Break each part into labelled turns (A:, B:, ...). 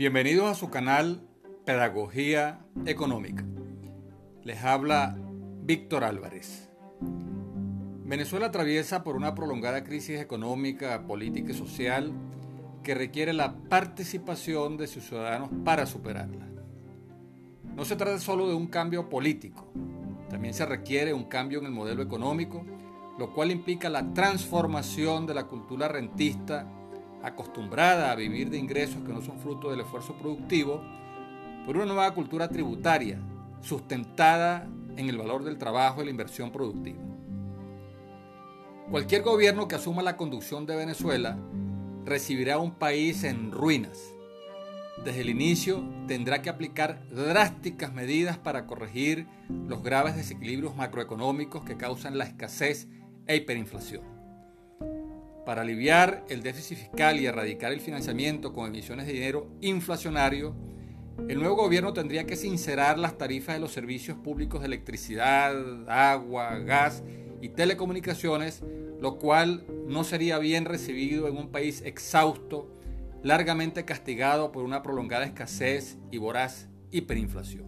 A: Bienvenidos a su canal Pedagogía Económica. Les habla Víctor Álvarez. Venezuela atraviesa por una prolongada crisis económica, política y social que requiere la participación de sus ciudadanos para superarla. No se trata solo de un cambio político, también se requiere un cambio en el modelo económico, lo cual implica la transformación de la cultura rentista acostumbrada a vivir de ingresos que no son fruto del esfuerzo productivo, por una nueva cultura tributaria sustentada en el valor del trabajo y la inversión productiva. Cualquier gobierno que asuma la conducción de Venezuela recibirá un país en ruinas. Desde el inicio tendrá que aplicar drásticas medidas para corregir los graves desequilibrios macroeconómicos que causan la escasez e hiperinflación. Para aliviar el déficit fiscal y erradicar el financiamiento con emisiones de dinero inflacionario, el nuevo gobierno tendría que sincerar las tarifas de los servicios públicos de electricidad, agua, gas y telecomunicaciones, lo cual no sería bien recibido en un país exhausto, largamente castigado por una prolongada escasez y voraz hiperinflación.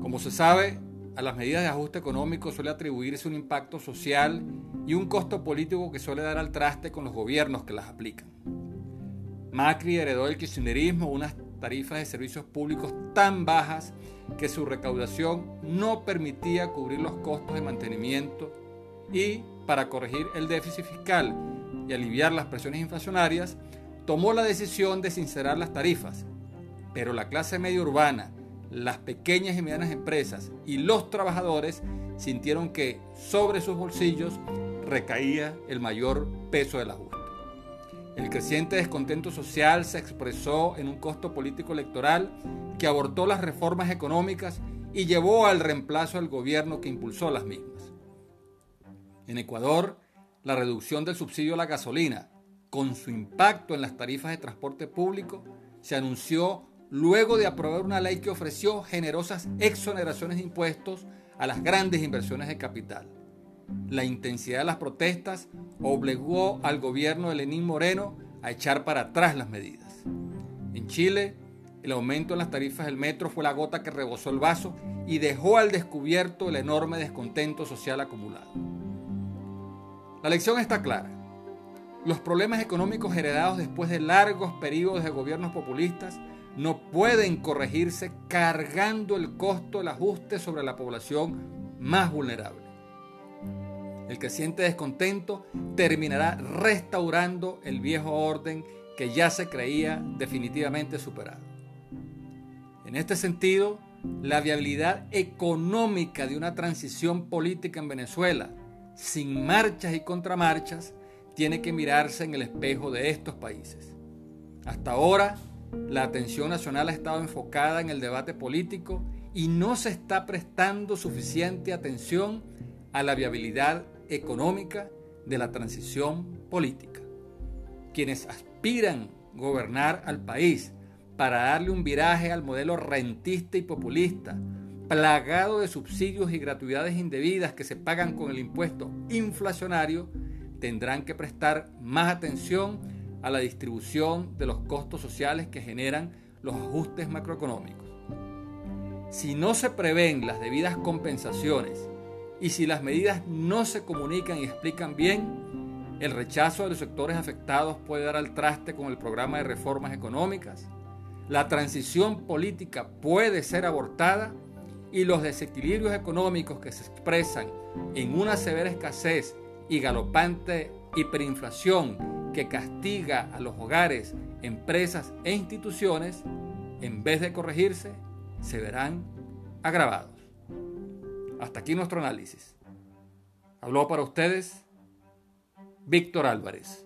A: Como se sabe, a las medidas de ajuste económico suele atribuirse un impacto social y un costo político que suele dar al traste con los gobiernos que las aplican. Macri heredó del kirchnerismo unas tarifas de servicios públicos tan bajas que su recaudación no permitía cubrir los costos de mantenimiento y, para corregir el déficit fiscal y aliviar las presiones inflacionarias, tomó la decisión de sincerar las tarifas. Pero la clase media urbana, las pequeñas y medianas empresas y los trabajadores sintieron que sobre sus bolsillos recaía el mayor peso del ajuste. El creciente descontento social se expresó en un costo político electoral que abortó las reformas económicas y llevó al reemplazo del gobierno que impulsó las mismas. En Ecuador, la reducción del subsidio a la gasolina, con su impacto en las tarifas de transporte público, se anunció luego de aprobar una ley que ofreció generosas exoneraciones de impuestos a las grandes inversiones de capital. La intensidad de las protestas obligó al gobierno de Lenín Moreno a echar para atrás las medidas. En Chile, el aumento en las tarifas del metro fue la gota que rebosó el vaso y dejó al descubierto el enorme descontento social acumulado. La lección está clara. Los problemas económicos heredados después de largos periodos de gobiernos populistas no pueden corregirse cargando el costo del ajuste sobre la población más vulnerable. El creciente descontento terminará restaurando el viejo orden que ya se creía definitivamente superado. En este sentido, la viabilidad económica de una transición política en Venezuela, sin marchas y contramarchas, tiene que mirarse en el espejo de estos países. Hasta ahora, la atención nacional ha estado enfocada en el debate político y no se está prestando suficiente atención a la viabilidad económica de la transición política. Quienes aspiran gobernar al país para darle un viraje al modelo rentista y populista, plagado de subsidios y gratuidades indebidas que se pagan con el impuesto inflacionario, tendrán que prestar más atención a la distribución de los costos sociales que generan los ajustes macroeconómicos. Si no se prevén las debidas compensaciones y si las medidas no se comunican y explican bien, el rechazo de los sectores afectados puede dar al traste con el programa de reformas económicas, la transición política puede ser abortada y los desequilibrios económicos que se expresan en una severa escasez y galopante hiperinflación que castiga a los hogares, empresas e instituciones, en vez de corregirse, se verán agravados. Hasta aquí nuestro análisis. Habló para ustedes Víctor Álvarez.